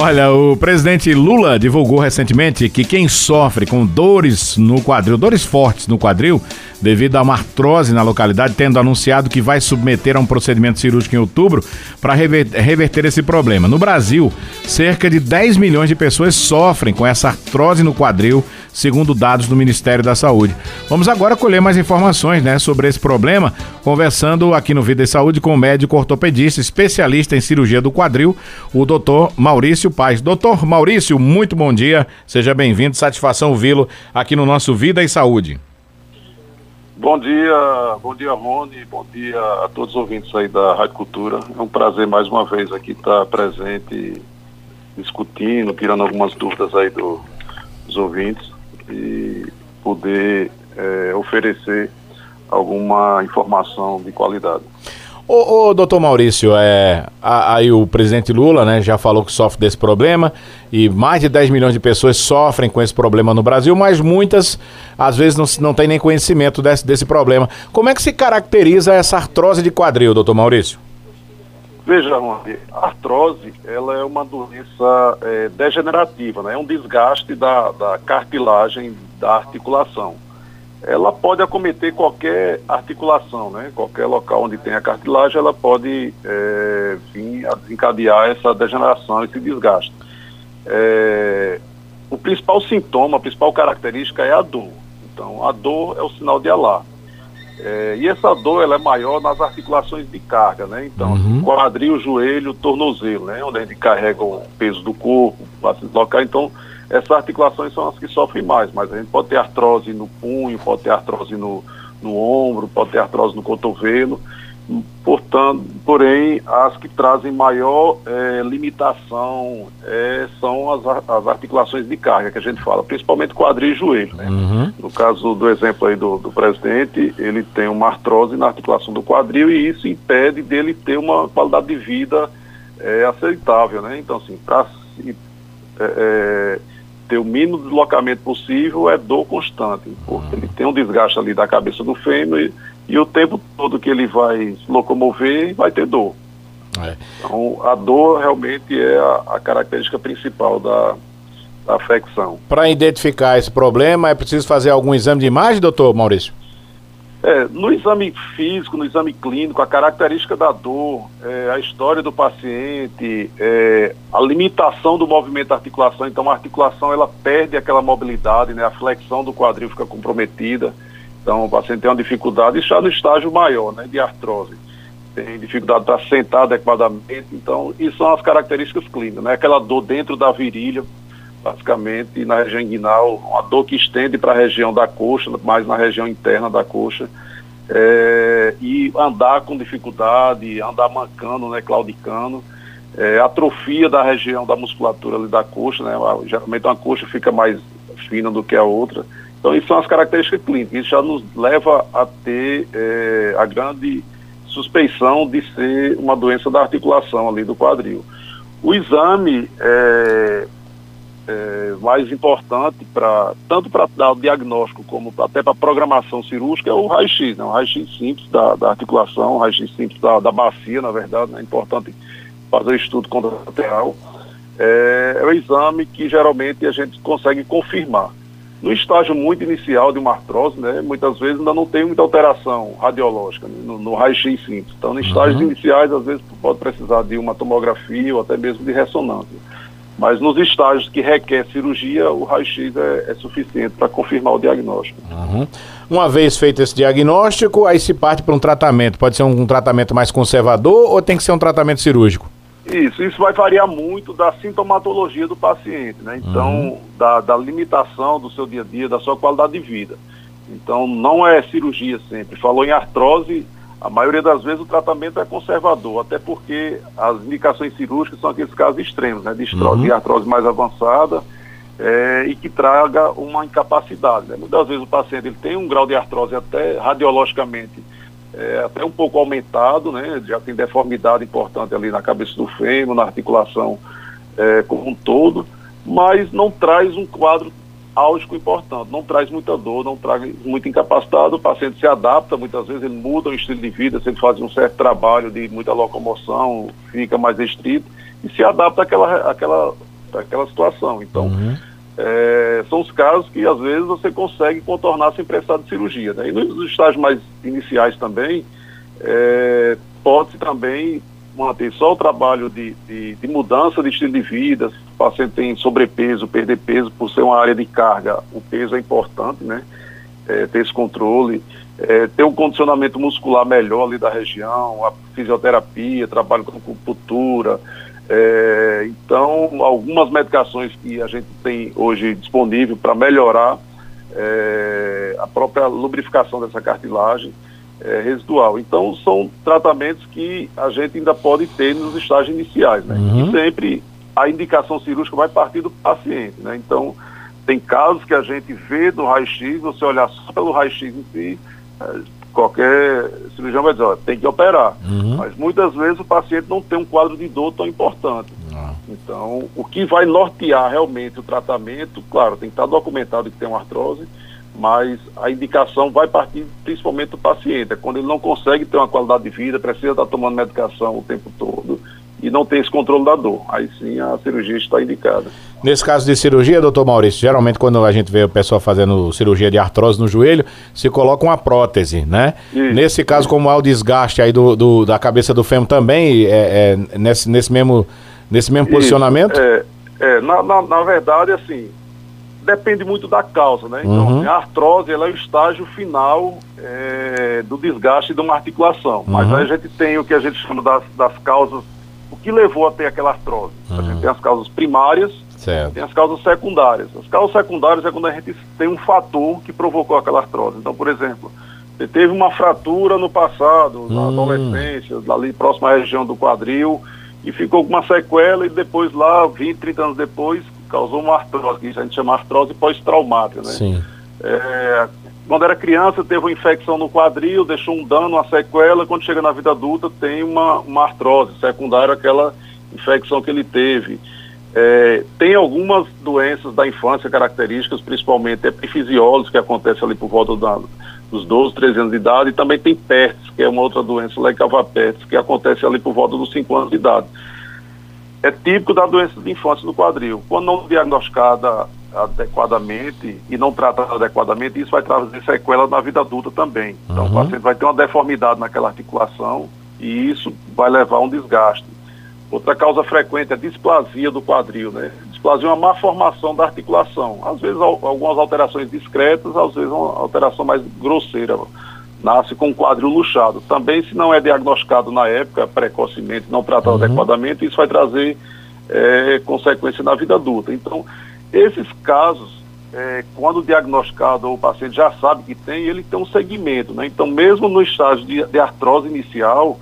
Olha, o presidente Lula divulgou recentemente que quem sofre com dores no quadril, dores fortes no quadril, devido a uma artrose na localidade, tendo anunciado que vai submeter a um procedimento cirúrgico em outubro para reverter esse problema. No Brasil, cerca de 10 milhões de pessoas sofrem com essa artrose no quadril, segundo dados do Ministério da Saúde. Vamos agora colher mais informações né, sobre esse problema, conversando aqui no Vida e Saúde com o médico ortopedista, especialista em cirurgia do quadril, o doutor Maurício Paz. Doutor Maurício, muito bom dia, seja bem-vindo, satisfação ouvi-lo aqui no nosso Vida e Saúde. Bom dia, bom dia Rony, bom dia a todos os ouvintes aí da Rádio Cultura. É um prazer mais uma vez aqui estar presente, discutindo, tirando algumas dúvidas aí do, dos ouvintes e poder é, oferecer alguma informação de qualidade. Ô, ô doutor Maurício, é, aí o presidente Lula né, já falou que sofre desse problema e mais de 10 milhões de pessoas sofrem com esse problema no Brasil, mas muitas às vezes não, não têm nem conhecimento desse, desse problema. Como é que se caracteriza essa artrose de quadril, doutor Maurício? Veja, a artrose ela é uma doença é, degenerativa, né? é um desgaste da, da cartilagem da articulação ela pode acometer qualquer articulação, né? Qualquer local onde tem a cartilagem, ela pode é, vir a desencadear essa degeneração, esse desgaste. É, o principal sintoma, a principal característica é a dor. Então, a dor é o sinal de alarme. É, e essa dor ela é maior nas articulações de carga, né? Então, uhum. quadril, joelho, tornozelo, né? Onde a gente carrega o peso do corpo para se deslocar. Então, essas articulações são as que sofrem mais, mas a gente pode ter artrose no punho, pode ter artrose no, no ombro, pode ter artrose no cotovelo, portanto, porém, as que trazem maior é, limitação é, são as, as, articulações de carga que a gente fala, principalmente quadril e joelho. Né? Uhum. No caso do exemplo aí do, do, presidente, ele tem uma artrose na articulação do quadril e isso impede dele ter uma qualidade de vida é, aceitável. Né? Então, assim, para é, ter o mínimo deslocamento possível é dor constante, porque ele tem um desgaste ali da cabeça do fêmur e, e o tempo todo que ele vai se locomover vai ter dor. É. Então, a dor realmente é a, a característica principal da, da afecção. Para identificar esse problema, é preciso fazer algum exame de imagem, doutor Maurício? É, no exame físico, no exame clínico, a característica da dor, é, a história do paciente, é, a limitação do movimento da articulação, então a articulação ela perde aquela mobilidade, né, a flexão do quadril fica comprometida, então o paciente tem uma dificuldade, já no estágio maior, né, de artrose, tem dificuldade para sentar adequadamente, então isso são as características clínicas, né, aquela dor dentro da virilha, basicamente na região inguinal, uma dor que estende para a região da coxa, mais na região interna da coxa, é, e andar com dificuldade, andar mancando, né, claudicando, é, atrofia da região da musculatura ali da coxa, né, geralmente uma coxa fica mais fina do que a outra. Então, isso são as características clínicas. Isso já nos leva a ter é, a grande suspeição de ser uma doença da articulação ali do quadril. O exame é, é, mais importante para tanto para dar o diagnóstico como até para programação cirúrgica é o raio-x, né? o raio-x simples da, da articulação, o raio-x simples da, da bacia, na verdade, né? é importante fazer o estudo contralateral. É, é o exame que geralmente a gente consegue confirmar. No estágio muito inicial de uma artrose, né, muitas vezes ainda não tem muita alteração radiológica né, no, no raio-x simples. Então, em estágios uhum. iniciais, às vezes pode precisar de uma tomografia ou até mesmo de ressonância. Mas nos estágios que requer cirurgia, o raio-x é, é, suficiente para confirmar o diagnóstico. Uhum. Uma vez feito esse diagnóstico, aí se parte para um tratamento. Pode ser um, um, tratamento mais conservador ou tem que ser um tratamento cirúrgico? Isso, isso vai variar muito da sintomatologia do paciente, né? Então, uhum. da, da limitação do seu dia a dia, da sua qualidade de vida. Então, não é cirurgia sempre. Falou em artrose, a maioria das vezes o tratamento é conservador, até porque as indicações cirúrgicas são aqueles casos extremos, né, de, uhum. de artrose mais avançada é, e que traga uma incapacidade. Né? Muitas vezes o paciente ele tem um grau de artrose até radiologicamente é, até um pouco aumentado, né, já tem deformidade importante ali na cabeça do fêmur, na articulação é, como um todo, mas não traz um quadro álgico importante, não traz muita dor, não traz muito incapacitado, o paciente se adapta, muitas vezes ele muda o estilo de vida, se ele faz um certo trabalho de muita locomoção, fica mais restrito e se adapta àquela, àquela daquela situação. Então, uhum. é, são os casos que às vezes você consegue contornar sem precisar de cirurgia. Né? E nos estágios mais iniciais também, é, pode-se também manter só o trabalho de, de, de, mudança de estilo de vida, o paciente tem sobrepeso, perder peso por ser uma área de carga, o peso é importante, né? É, ter esse controle é, ter um condicionamento muscular melhor ali da região, a fisioterapia, trabalho com acupuntura. É, então, algumas medicações que a gente tem hoje disponível para melhorar é, a própria lubrificação dessa cartilagem é, residual. Então, são tratamentos que a gente ainda pode ter nos estágios iniciais. Né? Uhum. E sempre a indicação cirúrgica vai partir do paciente. Né? Então, tem casos que a gente vê no raio-x, você olhar só pelo raio-x em si, qualquer cirurgião vai dizer, ó, tem que operar. Uhum. Mas muitas vezes o paciente não tem um quadro de dor tão importante. Uhum. Então, o que vai nortear realmente o tratamento, claro, tem que estar documentado que tem uma artrose, mas a indicação vai partir principalmente do paciente. É quando ele não consegue ter uma qualidade de vida, precisa estar tomando medicação o tempo todo e não tem esse controle da dor. Aí sim a cirurgia está indicada. Nesse caso de cirurgia, doutor Maurício, geralmente quando a gente vê o pessoal fazendo cirurgia de artrose no joelho, se coloca uma prótese, né? Isso, nesse caso, isso. como há o desgaste aí do, do, da cabeça do fêmur também, é, é nesse, nesse mesmo, nesse mesmo posicionamento? É, é na, na, na, verdade, assim, depende muito da causa, né? Então, uhum. a artrose ela é o estágio final é, do desgaste de uma articulação. Mas uhum. aí a gente tem o que a gente chama das, das causas o que levou a ter aquela artrose. A gente tem as causas primárias, certo. tem as causas secundárias. As causas secundárias é quando a gente tem um fator que provocou aquela artrose. Então, por exemplo, você teve uma fratura no passado, na hum. adolescência, ali próxima à região do quadril, e ficou com uma sequela e depois lá, 20, 30 anos depois, causou uma artrose, que a gente chama artrose pós-traumática, né? Sim. É, quando era criança, teve uma infecção no quadril, deixou um dano, uma sequela. Quando chega na vida adulta, tem uma, uma artrose secundária àquela infecção que ele teve. É, tem algumas doenças da infância características, principalmente epifisiólogos, que acontece ali por volta da, dos 12, 13 anos de idade, e também tem PERTS, que é uma outra doença, Lecavapertes, que acontece ali por volta dos 5 anos de idade. É típico da doença de infância do quadril. Quando não diagnosticada adequadamente e não tratada adequadamente, isso vai trazer sequela na vida adulta também. Então, uhum. o paciente vai ter uma deformidade naquela articulação e isso vai levar a um desgaste. Outra causa frequente é a displasia do quadril, né? Displasia é uma má formação da articulação. Às vezes algumas alterações discretas, às vezes uma alteração mais grosseira. Nasce com o quadril luxado. Também, se não é diagnosticado na época, precocemente, não tratado uhum. adequadamente, isso vai trazer é, consequência na vida adulta. Então, esses casos, é, quando diagnosticado, o paciente já sabe que tem, ele tem um segmento, né? Então, mesmo no estágio de, de artrose inicial,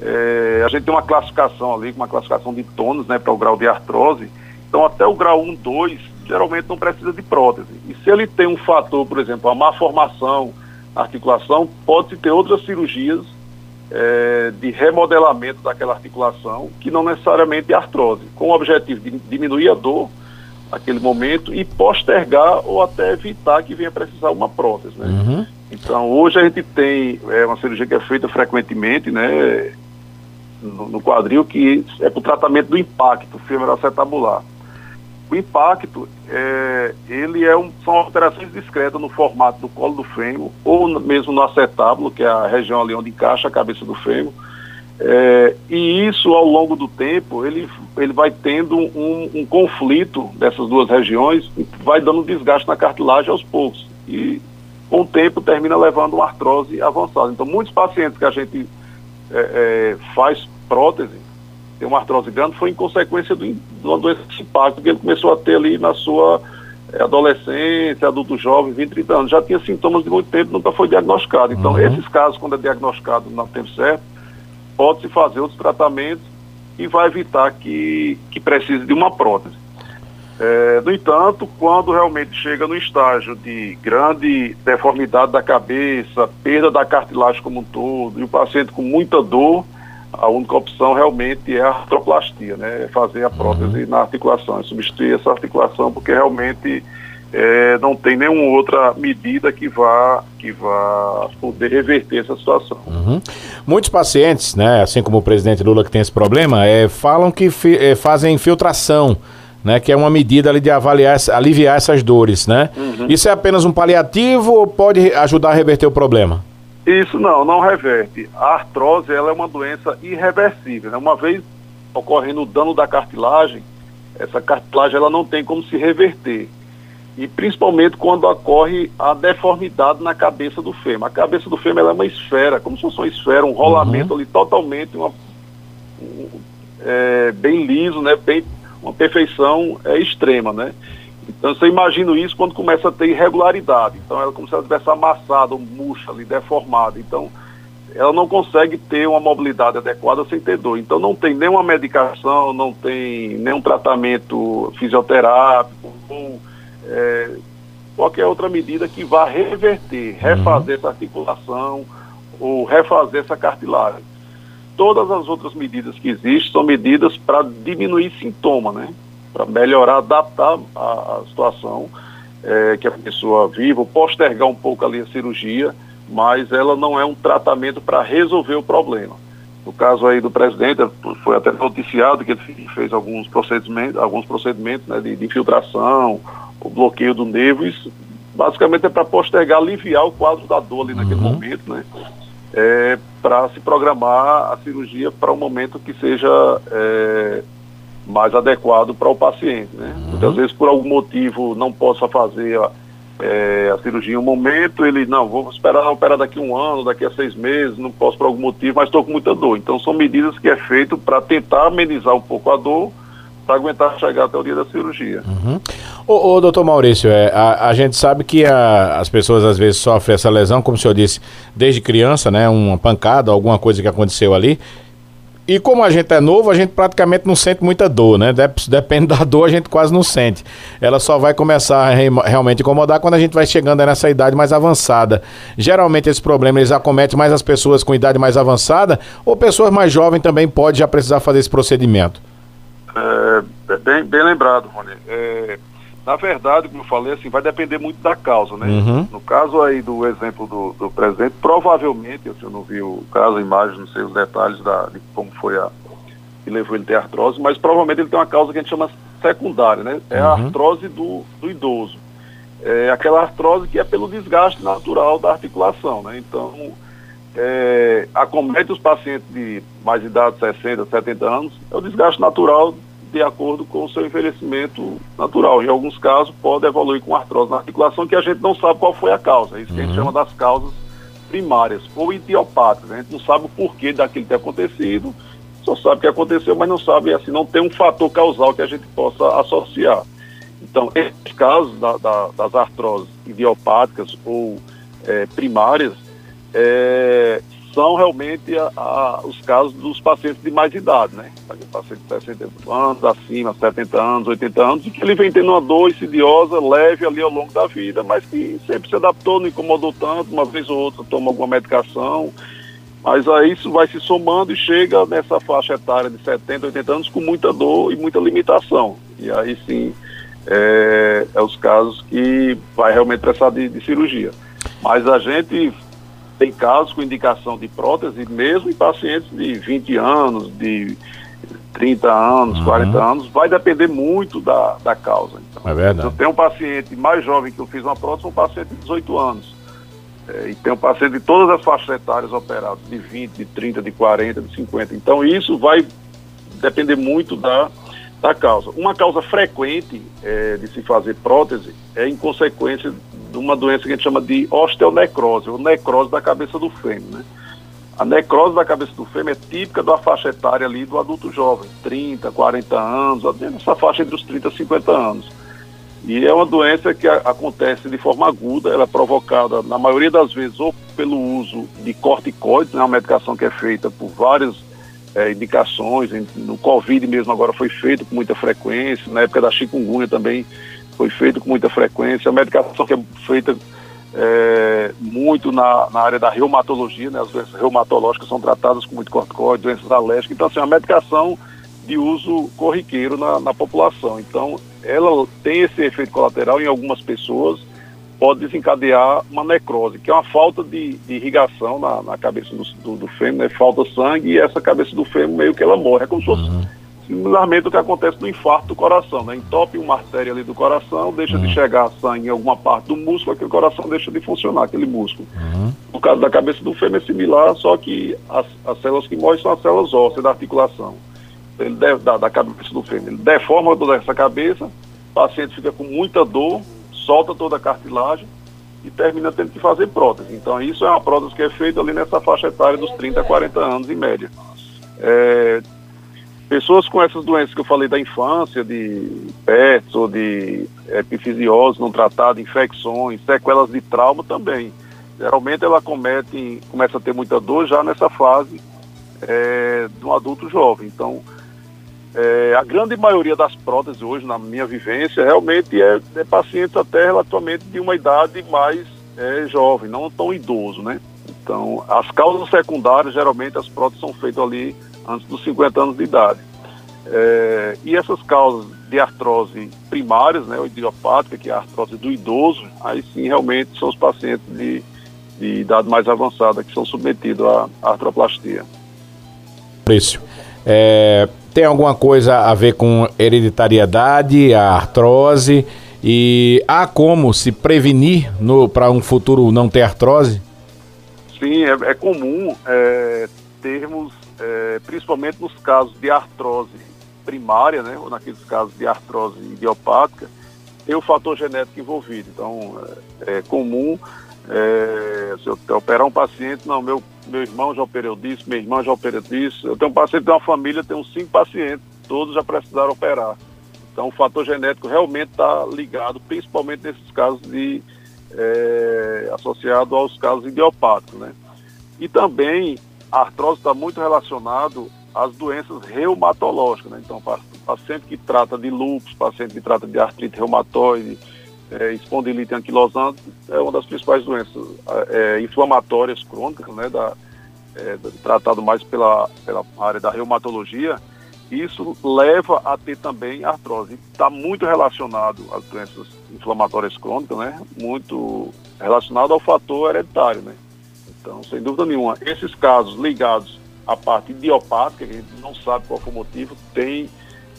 é, a gente tem uma classificação ali, uma classificação de tônus, né, para o grau de artrose. Então, até o grau 1, 2, geralmente não precisa de prótese. E se ele tem um fator, por exemplo, a má formação articulação, pode-se ter outras cirurgias é, de remodelamento daquela articulação, que não necessariamente é artrose, com o objetivo de diminuir a dor aquele momento e postergar ou até evitar que venha precisar uma prótese, né? Uhum. Então, hoje a gente tem é, uma cirurgia que é feita frequentemente, né, no, no quadril, que é para o tratamento do impacto femoral-acetabular. O impacto, é, ele é um, são alterações discretas no formato do colo do fêmur, ou mesmo no acetábulo, que é a região ali onde encaixa a cabeça do fêmur, é, e isso, ao longo do tempo, ele, ele vai tendo um, um, conflito dessas duas regiões, vai dando desgaste na cartilagem aos poucos. E, com o tempo, termina levando uma artrose avançada. Então, muitos pacientes que a gente é, é, faz prótese, tem uma artrose grande, foi em consequência do, de uma doença de impacto que ele começou a ter ali na sua é, adolescência, adulto jovem, 20, 30 anos. Já tinha sintomas de muito tempo, nunca foi diagnosticado. Então, uhum. esses casos, quando é diagnosticado no tempo certo, pode-se fazer outros tratamentos e vai evitar que, que precise de uma prótese. É, no entanto, quando realmente chega no estágio de grande deformidade da cabeça, perda da cartilagem como um todo, e o paciente com muita dor, a única opção realmente é a artroplastia, né? É fazer a prótese uhum. na articulação, é substituir essa articulação, porque realmente é, não tem nenhuma outra medida que vá, que vá poder reverter essa situação. Uhum. Muitos pacientes, né, assim como o presidente Lula que tem esse problema, é, falam que fi, é, fazem infiltração né? Que é uma medida ali de avaliar, aliviar essas dores, né? Uhum. Isso é apenas um paliativo ou pode ajudar a reverter o problema? Isso não, não reverte. A artrose ela é uma doença irreversível. Né? Uma vez ocorrendo o dano da cartilagem, essa cartilagem ela não tem como se reverter. E principalmente quando ocorre a deformidade na cabeça do fêmur. A cabeça do fêmur é uma esfera, como se fosse uma esfera, um rolamento uhum. ali totalmente uma, um, é, bem liso, né? Bem, uma perfeição é, extrema, né? Então você imagina isso quando começa a ter irregularidade. Então ela como se ela tivesse amassada, murcha ali, deformada. Então ela não consegue ter uma mobilidade adequada sem ter dor. Então não tem nenhuma medicação, não tem nenhum tratamento fisioterápico, é, qualquer outra medida que vá reverter, refazer uhum. essa articulação ou refazer essa cartilagem. Todas as outras medidas que existem são medidas para diminuir sintoma, né? Para melhorar, adaptar a, a situação é, que a pessoa viva, postergar um pouco ali a cirurgia mas ela não é um tratamento para resolver o problema. No caso aí do presidente, foi até noticiado que ele fez alguns procedimentos, alguns procedimentos né, de, de infiltração, o bloqueio do nervo, isso basicamente é para postergar, aliviar o quadro da dor ali naquele uhum. momento, né? É, para se programar a cirurgia para um momento que seja é, mais adequado para o paciente, né? Uhum. Muitas vezes por algum motivo não possa fazer a, é, a cirurgia em um momento, ele, não, vou esperar operar daqui a um ano, daqui a seis meses, não posso por algum motivo, mas estou com muita dor. Então são medidas que é feito para tentar amenizar um pouco a dor, para aguentar chegar até o dia da cirurgia. Uhum. Ô, doutor Maurício, é, a, a gente sabe que a, as pessoas às vezes sofrem essa lesão, como o senhor disse, desde criança, né? Uma pancada, alguma coisa que aconteceu ali. E como a gente é novo, a gente praticamente não sente muita dor, né? Depende da dor, a gente quase não sente. Ela só vai começar a realmente incomodar quando a gente vai chegando nessa idade mais avançada. Geralmente esse problema eles acometem mais as pessoas com idade mais avançada ou pessoas mais jovens também podem já precisar fazer esse procedimento? É, é bem, bem lembrado, Rony. É, na verdade, como eu falei, assim, vai depender muito da causa, né? Uhum. No caso aí do exemplo do, do presidente, provavelmente, eu não vi o caso, a imagem, não sei os detalhes da, de como foi a que levou ele a ter artrose, mas provavelmente ele tem uma causa que a gente chama secundária, né? É a uhum. artrose do, do idoso. É aquela artrose que é pelo desgaste natural da articulação, né? Então, é, acomete os pacientes de mais idade, 60, 70 anos, é o desgaste natural de acordo com o seu envelhecimento natural. Em alguns casos, pode evoluir com artrose na articulação, que a gente não sabe qual foi a causa. Isso uhum. que a gente uhum. chama das causas primárias ou idiopáticas. A gente não sabe o porquê daquilo ter acontecido, só sabe que aconteceu, mas não sabe, assim, não tem um fator causal que a gente possa associar. Então, esses casos da, da, das artroses idiopáticas ou é, primárias, é, são realmente a, a, os casos dos pacientes de mais idade, né? Pacientes de 60 anos, acima, 70 anos, 80 anos, e que ele vem tendo uma dor insidiosa, leve ali ao longo da vida, mas que sempre se adaptou, não incomodou tanto, uma vez ou outra toma alguma medicação, mas aí isso vai se somando e chega nessa faixa etária de 70, 80 anos com muita dor e muita limitação. E aí sim é, é os casos que vai realmente precisar de, de cirurgia. Mas a gente tem casos com indicação de prótese, mesmo em pacientes de 20 anos, de 30 anos, uhum. 40 anos, vai depender muito da, da causa. Então, é verdade. Eu tenho um paciente mais jovem que eu fiz uma prótese, um paciente de 18 anos. É, e tem um paciente de todas as faixas etárias operadas, de 20, de 30, de 40, de 50. Então isso vai depender muito da, da causa. Uma causa frequente é, de se fazer prótese é em consequência de uma doença que a gente chama de osteonecrose, ou necrose da cabeça do fêmur, né? A necrose da cabeça do fêmur é típica da faixa etária ali do adulto jovem, 30, 40 anos, nessa faixa entre os 30 e 50 anos. E é uma doença que a, acontece de forma aguda, ela é provocada, na maioria das vezes, ou pelo uso de corticoides, né, uma medicação que é feita por várias é, indicações, no Covid mesmo agora foi feito com muita frequência, na época da chikungunya também foi feito com muita frequência, a medicação que é feita é, muito na, na, área da reumatologia, né? as doenças reumatológicas são tratadas com muito corticoide, doenças alérgicas, então assim, é uma medicação de uso corriqueiro na, na, população. Então, ela tem esse efeito colateral em algumas pessoas, pode desencadear uma necrose, que é uma falta de, de irrigação na, na cabeça do, do, do fêmur, né? falta sangue e essa cabeça do fêmur meio que ela morre, é como se fosse uhum Similarmente o que acontece no infarto do coração, né? Entope uma artéria ali do coração, deixa uhum. de chegar sangue em alguma parte do músculo, aquele coração deixa de funcionar, aquele músculo. Uhum. No caso da cabeça do fêmur é similar, só que as, as células que morrem são as células ósseas da articulação. Ele deve, da, da cabeça do fêmur. Ele deforma toda essa cabeça, o paciente fica com muita dor, solta toda a cartilagem e termina tendo que fazer prótese. Então isso é uma prótese que é feita ali nessa faixa etária dos 30 a 40 anos em média. É, pessoas com essas doenças que eu falei da infância, de PETs ou de epifisiose não tratada, infecções, sequelas de trauma também. Geralmente ela comete, começa a ter muita dor já nessa fase é, um adulto jovem. Então, é, a grande maioria das próteses hoje, na minha vivência, realmente é, é pacientes até relativamente de uma idade mais é, jovem, não tão idoso, né? Então, as causas secundárias, geralmente as próteses são feitas ali antes dos 50 anos de idade. É, e essas causas de artrose primárias, né, ou idiopática, que é a artrose do idoso, aí sim realmente são os pacientes de, de idade mais avançada que são submetidos à artroplastia. Isso. É, tem alguma coisa a ver com hereditariedade, a artrose? E há como se prevenir para um futuro não ter artrose? Sim, é, é comum é, termos, é, principalmente nos casos de artrose primária, né, ou naqueles casos de artrose idiopática, ter o fator genético envolvido. Então, é, é comum é, se eu operar um paciente, não, meu, meu irmão já operou disso, minha irmã já operou disso. Eu tenho um paciente de uma família, tenho cinco pacientes, todos já precisaram operar. Então o fator genético realmente está ligado, principalmente nesses casos de é, associado aos casos idiopáticos, né? E também a artrose está muito relacionado às doenças reumatológicas, né? Então paciente que trata de lúpus, paciente que trata de artrite reumatoide, é, espondilite anquilosante é uma das principais doenças é, inflamatórias crônicas, né, da, é, tratado mais pela, pela área da reumatologia, isso leva a ter também artrose. Está muito relacionado às doenças inflamatórias crônicas, né, muito relacionado ao fator hereditário, né. Então, sem dúvida nenhuma, esses casos ligados à parte idiopática, que a gente não sabe qual foi o motivo, tem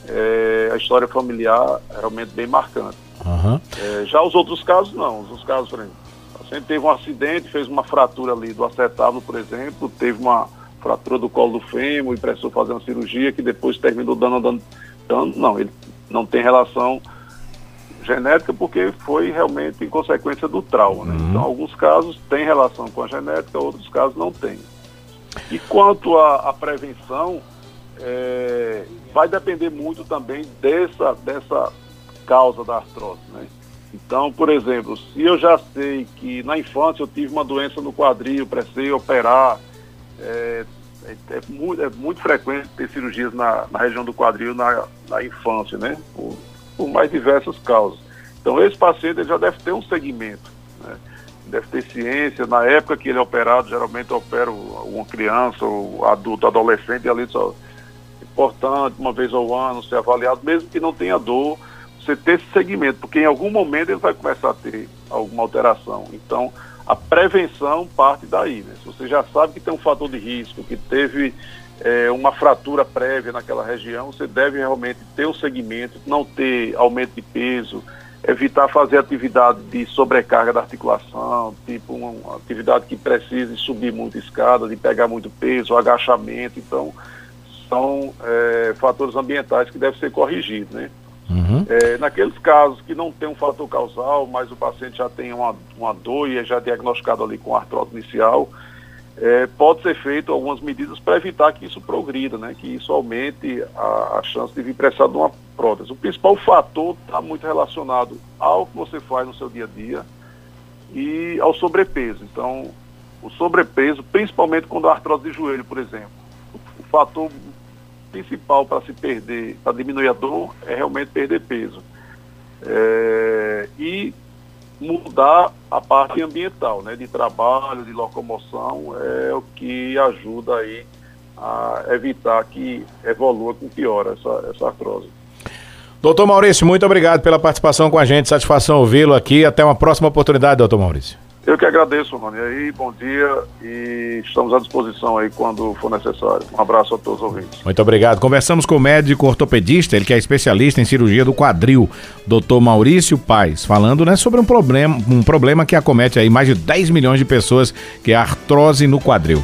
é, a história familiar realmente bem marcante. Uhum. É, já os outros casos, não. Os outros casos, por exemplo, o paciente teve um acidente, fez uma fratura ali do acetábulo, por exemplo, teve uma fratura do colo do fêmur e precisou fazer uma cirurgia que depois terminou dando, dando, dando não, ele não tem relação genética porque foi realmente em consequência do trauma. Né? Uhum. Então, alguns casos têm relação com a genética, outros casos não têm. E quanto à prevenção, é, vai depender muito também dessa, dessa causa da artrose, né? Então, por exemplo, se eu já sei que na infância eu tive uma doença no quadril, precisei operar, é, é, é, muito, é muito, frequente ter cirurgias na, na região do quadril na, na infância, né? Por, mais diversas causas. Então, esse paciente já deve ter um segmento, né? deve ter ciência. Na época que ele é operado, geralmente eu opero uma criança ou adulto, adolescente, e ali só é importante, uma vez ao ano, ser avaliado, mesmo que não tenha dor você ter esse segmento, porque em algum momento ele vai começar a ter alguma alteração. Então, a prevenção parte daí. Né? Se você já sabe que tem um fator de risco, que teve é, uma fratura prévia naquela região, você deve realmente ter um segmento, não ter aumento de peso, evitar fazer atividade de sobrecarga da articulação, tipo uma atividade que precise subir muito escada, de pegar muito peso, agachamento. Então, são é, fatores ambientais que devem ser corrigidos, né? Uhum. É, naqueles casos que não tem um fator causal, mas o paciente já tem uma, uma dor e é já diagnosticado ali com artrose inicial, é, pode ser feito algumas medidas para evitar que isso progrida, né, que isso aumente a, a chance de vir precisar de uma prótese. O principal fator está muito relacionado ao que você faz no seu dia a dia e ao sobrepeso. Então, o sobrepeso, principalmente quando a artrose de joelho, por exemplo, o, fator principal para se perder, para diminuir a dor, é realmente perder peso. É, mudar a parte ambiental, né, de trabalho, de locomoção, é o que ajuda aí a evitar que evolua com pior essa, essa artrose. Doutor Maurício, muito obrigado pela participação com a gente, satisfação ouvi-lo aqui. Até uma próxima oportunidade, doutor Maurício. Eu que agradeço, Rony. Aí, bom dia e estamos à disposição aí quando for necessário. Um abraço a todos os ouvintes. Muito obrigado. Conversamos com o médico ortopedista, ele que é especialista em cirurgia do quadril, Dr. Maurício Paes, falando né, sobre um problema, um problema que acomete aí mais de 10 milhões de pessoas, que é a artrose no quadril.